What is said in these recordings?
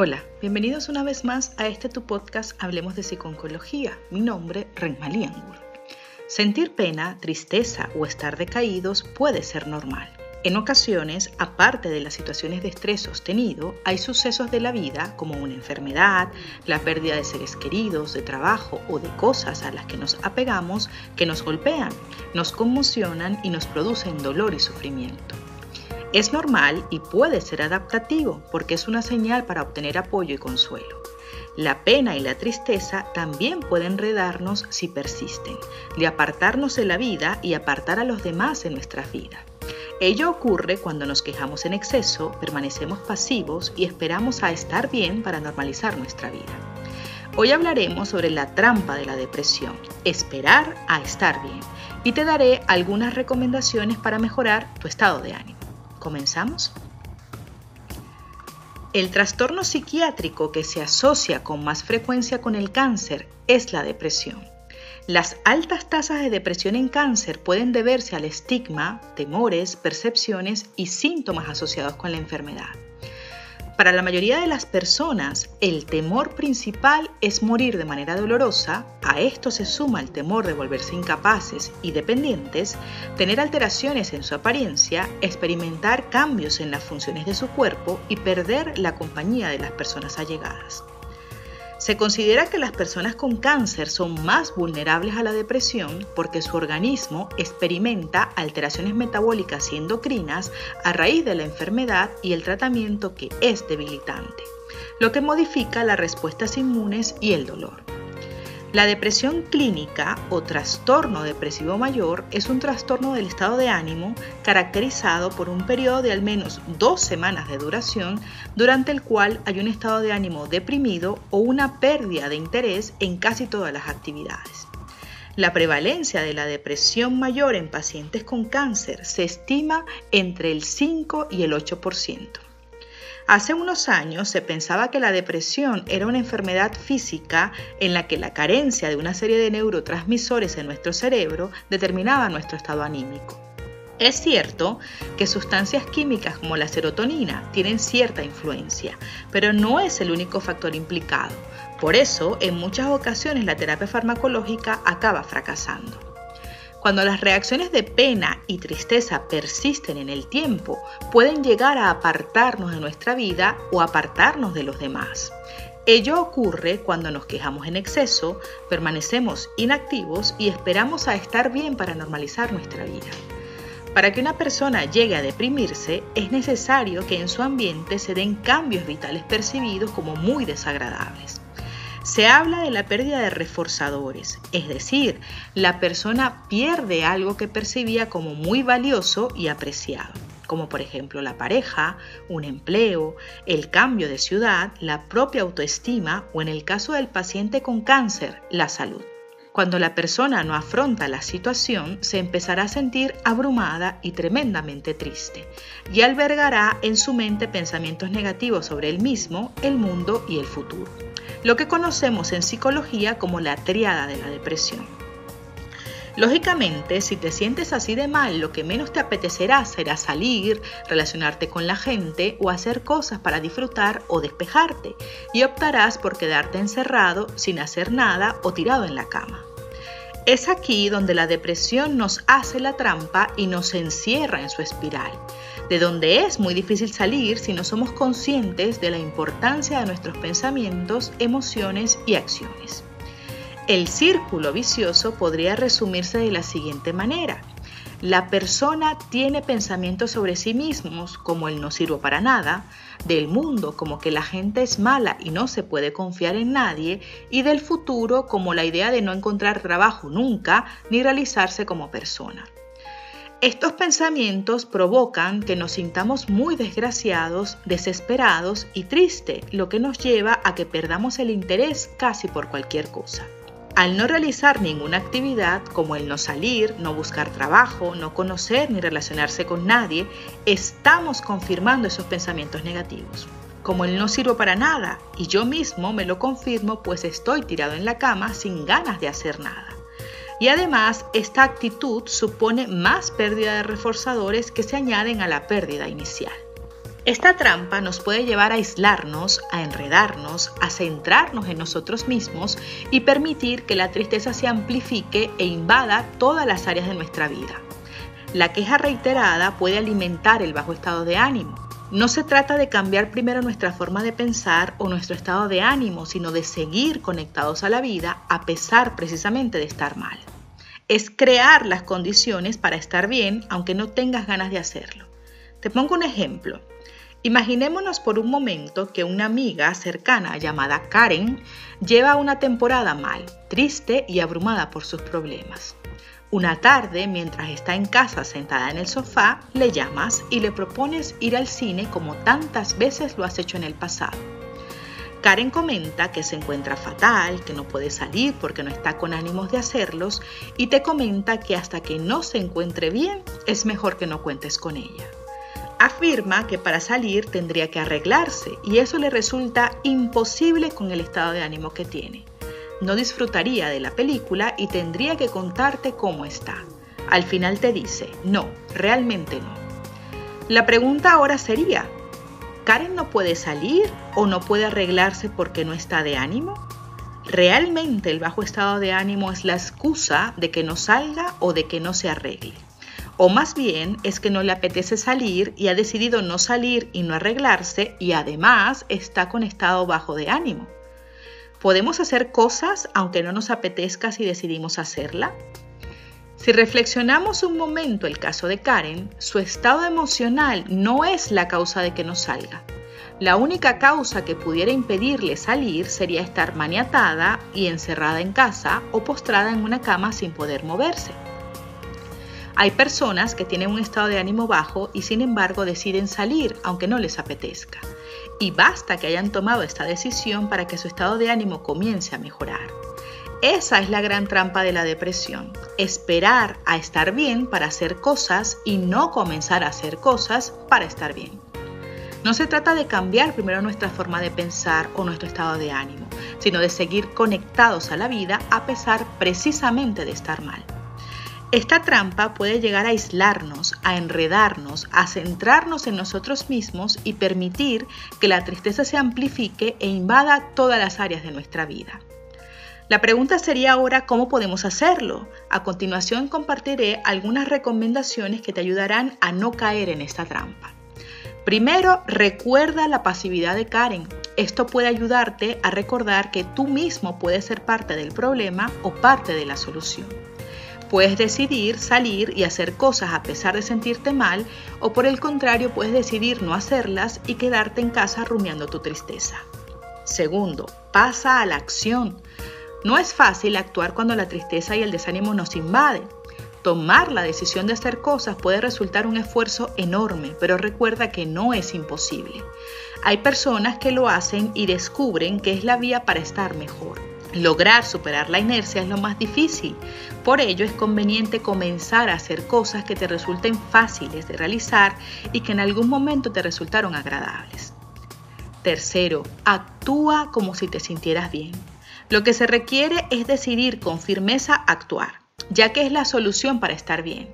Hola, bienvenidos una vez más a este tu podcast Hablemos de Psiconcología. Mi nombre, Renmalí Angulo. Sentir pena, tristeza o estar decaídos puede ser normal. En ocasiones, aparte de las situaciones de estrés sostenido, hay sucesos de la vida como una enfermedad, la pérdida de seres queridos, de trabajo o de cosas a las que nos apegamos que nos golpean, nos conmocionan y nos producen dolor y sufrimiento. Es normal y puede ser adaptativo porque es una señal para obtener apoyo y consuelo. La pena y la tristeza también pueden enredarnos si persisten, de apartarnos de la vida y apartar a los demás en nuestra vida. Ello ocurre cuando nos quejamos en exceso, permanecemos pasivos y esperamos a estar bien para normalizar nuestra vida. Hoy hablaremos sobre la trampa de la depresión, esperar a estar bien, y te daré algunas recomendaciones para mejorar tu estado de ánimo. ¿Comenzamos? El trastorno psiquiátrico que se asocia con más frecuencia con el cáncer es la depresión. Las altas tasas de depresión en cáncer pueden deberse al estigma, temores, percepciones y síntomas asociados con la enfermedad. Para la mayoría de las personas, el temor principal es morir de manera dolorosa, a esto se suma el temor de volverse incapaces y dependientes, tener alteraciones en su apariencia, experimentar cambios en las funciones de su cuerpo y perder la compañía de las personas allegadas. Se considera que las personas con cáncer son más vulnerables a la depresión porque su organismo experimenta alteraciones metabólicas y endocrinas a raíz de la enfermedad y el tratamiento que es debilitante, lo que modifica las respuestas inmunes y el dolor. La depresión clínica o trastorno depresivo mayor es un trastorno del estado de ánimo caracterizado por un periodo de al menos dos semanas de duración durante el cual hay un estado de ánimo deprimido o una pérdida de interés en casi todas las actividades. La prevalencia de la depresión mayor en pacientes con cáncer se estima entre el 5 y el 8%. Hace unos años se pensaba que la depresión era una enfermedad física en la que la carencia de una serie de neurotransmisores en nuestro cerebro determinaba nuestro estado anímico. Es cierto que sustancias químicas como la serotonina tienen cierta influencia, pero no es el único factor implicado. Por eso, en muchas ocasiones la terapia farmacológica acaba fracasando. Cuando las reacciones de pena y tristeza persisten en el tiempo, pueden llegar a apartarnos de nuestra vida o apartarnos de los demás. Ello ocurre cuando nos quejamos en exceso, permanecemos inactivos y esperamos a estar bien para normalizar nuestra vida. Para que una persona llegue a deprimirse, es necesario que en su ambiente se den cambios vitales percibidos como muy desagradables. Se habla de la pérdida de reforzadores, es decir, la persona pierde algo que percibía como muy valioso y apreciado, como por ejemplo la pareja, un empleo, el cambio de ciudad, la propia autoestima o en el caso del paciente con cáncer, la salud. Cuando la persona no afronta la situación, se empezará a sentir abrumada y tremendamente triste, y albergará en su mente pensamientos negativos sobre el mismo, el mundo y el futuro lo que conocemos en psicología como la triada de la depresión. Lógicamente, si te sientes así de mal, lo que menos te apetecerá será salir, relacionarte con la gente o hacer cosas para disfrutar o despejarte, y optarás por quedarte encerrado sin hacer nada o tirado en la cama. Es aquí donde la depresión nos hace la trampa y nos encierra en su espiral, de donde es muy difícil salir si no somos conscientes de la importancia de nuestros pensamientos, emociones y acciones. El círculo vicioso podría resumirse de la siguiente manera. La persona tiene pensamientos sobre sí mismos como el no sirvo para nada, del mundo como que la gente es mala y no se puede confiar en nadie, y del futuro como la idea de no encontrar trabajo nunca ni realizarse como persona. Estos pensamientos provocan que nos sintamos muy desgraciados, desesperados y tristes, lo que nos lleva a que perdamos el interés casi por cualquier cosa. Al no realizar ninguna actividad, como el no salir, no buscar trabajo, no conocer ni relacionarse con nadie, estamos confirmando esos pensamientos negativos. Como el no sirvo para nada y yo mismo me lo confirmo pues estoy tirado en la cama sin ganas de hacer nada. Y además, esta actitud supone más pérdida de reforzadores que se añaden a la pérdida inicial. Esta trampa nos puede llevar a aislarnos, a enredarnos, a centrarnos en nosotros mismos y permitir que la tristeza se amplifique e invada todas las áreas de nuestra vida. La queja reiterada puede alimentar el bajo estado de ánimo. No se trata de cambiar primero nuestra forma de pensar o nuestro estado de ánimo, sino de seguir conectados a la vida a pesar precisamente de estar mal es crear las condiciones para estar bien aunque no tengas ganas de hacerlo. Te pongo un ejemplo. Imaginémonos por un momento que una amiga cercana llamada Karen lleva una temporada mal, triste y abrumada por sus problemas. Una tarde, mientras está en casa sentada en el sofá, le llamas y le propones ir al cine como tantas veces lo has hecho en el pasado. Karen comenta que se encuentra fatal, que no puede salir porque no está con ánimos de hacerlos y te comenta que hasta que no se encuentre bien es mejor que no cuentes con ella. Afirma que para salir tendría que arreglarse y eso le resulta imposible con el estado de ánimo que tiene. No disfrutaría de la película y tendría que contarte cómo está. Al final te dice, no, realmente no. La pregunta ahora sería, ¿Karen no puede salir o no puede arreglarse porque no está de ánimo? ¿Realmente el bajo estado de ánimo es la excusa de que no salga o de que no se arregle? O más bien es que no le apetece salir y ha decidido no salir y no arreglarse y además está con estado bajo de ánimo. ¿Podemos hacer cosas aunque no nos apetezca si decidimos hacerla? Si reflexionamos un momento el caso de Karen, su estado emocional no es la causa de que no salga. La única causa que pudiera impedirle salir sería estar maniatada y encerrada en casa o postrada en una cama sin poder moverse. Hay personas que tienen un estado de ánimo bajo y sin embargo deciden salir aunque no les apetezca. Y basta que hayan tomado esta decisión para que su estado de ánimo comience a mejorar. Esa es la gran trampa de la depresión, esperar a estar bien para hacer cosas y no comenzar a hacer cosas para estar bien. No se trata de cambiar primero nuestra forma de pensar o nuestro estado de ánimo, sino de seguir conectados a la vida a pesar precisamente de estar mal. Esta trampa puede llegar a aislarnos, a enredarnos, a centrarnos en nosotros mismos y permitir que la tristeza se amplifique e invada todas las áreas de nuestra vida. La pregunta sería ahora cómo podemos hacerlo. A continuación compartiré algunas recomendaciones que te ayudarán a no caer en esta trampa. Primero, recuerda la pasividad de Karen. Esto puede ayudarte a recordar que tú mismo puedes ser parte del problema o parte de la solución. Puedes decidir salir y hacer cosas a pesar de sentirte mal o por el contrario puedes decidir no hacerlas y quedarte en casa rumiando tu tristeza. Segundo, pasa a la acción. No es fácil actuar cuando la tristeza y el desánimo nos invaden. Tomar la decisión de hacer cosas puede resultar un esfuerzo enorme, pero recuerda que no es imposible. Hay personas que lo hacen y descubren que es la vía para estar mejor. Lograr superar la inercia es lo más difícil. Por ello es conveniente comenzar a hacer cosas que te resulten fáciles de realizar y que en algún momento te resultaron agradables. Tercero, actúa como si te sintieras bien. Lo que se requiere es decidir con firmeza actuar, ya que es la solución para estar bien.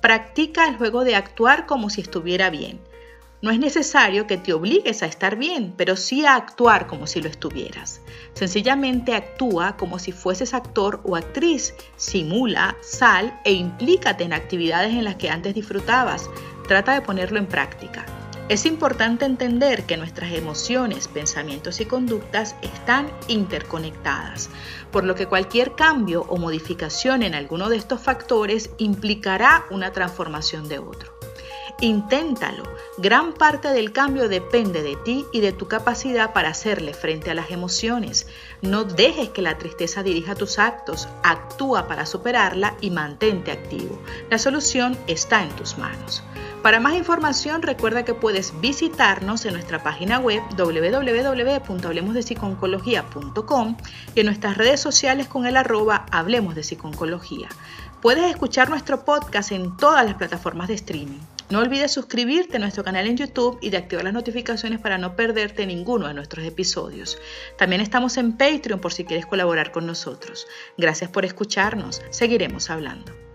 Practica el juego de actuar como si estuviera bien. No es necesario que te obligues a estar bien, pero sí a actuar como si lo estuvieras. Sencillamente actúa como si fueses actor o actriz. Simula, sal e implícate en actividades en las que antes disfrutabas. Trata de ponerlo en práctica. Es importante entender que nuestras emociones, pensamientos y conductas están interconectadas, por lo que cualquier cambio o modificación en alguno de estos factores implicará una transformación de otro. Inténtalo. Gran parte del cambio depende de ti y de tu capacidad para hacerle frente a las emociones. No dejes que la tristeza dirija tus actos. Actúa para superarla y mantente activo. La solución está en tus manos. Para más información recuerda que puedes visitarnos en nuestra página web www.hablemosdepsiconcología.com y en nuestras redes sociales con el arroba Hablemos de Psiconcología. Puedes escuchar nuestro podcast en todas las plataformas de streaming. No olvides suscribirte a nuestro canal en YouTube y de activar las notificaciones para no perderte ninguno de nuestros episodios. También estamos en Patreon por si quieres colaborar con nosotros. Gracias por escucharnos. Seguiremos hablando.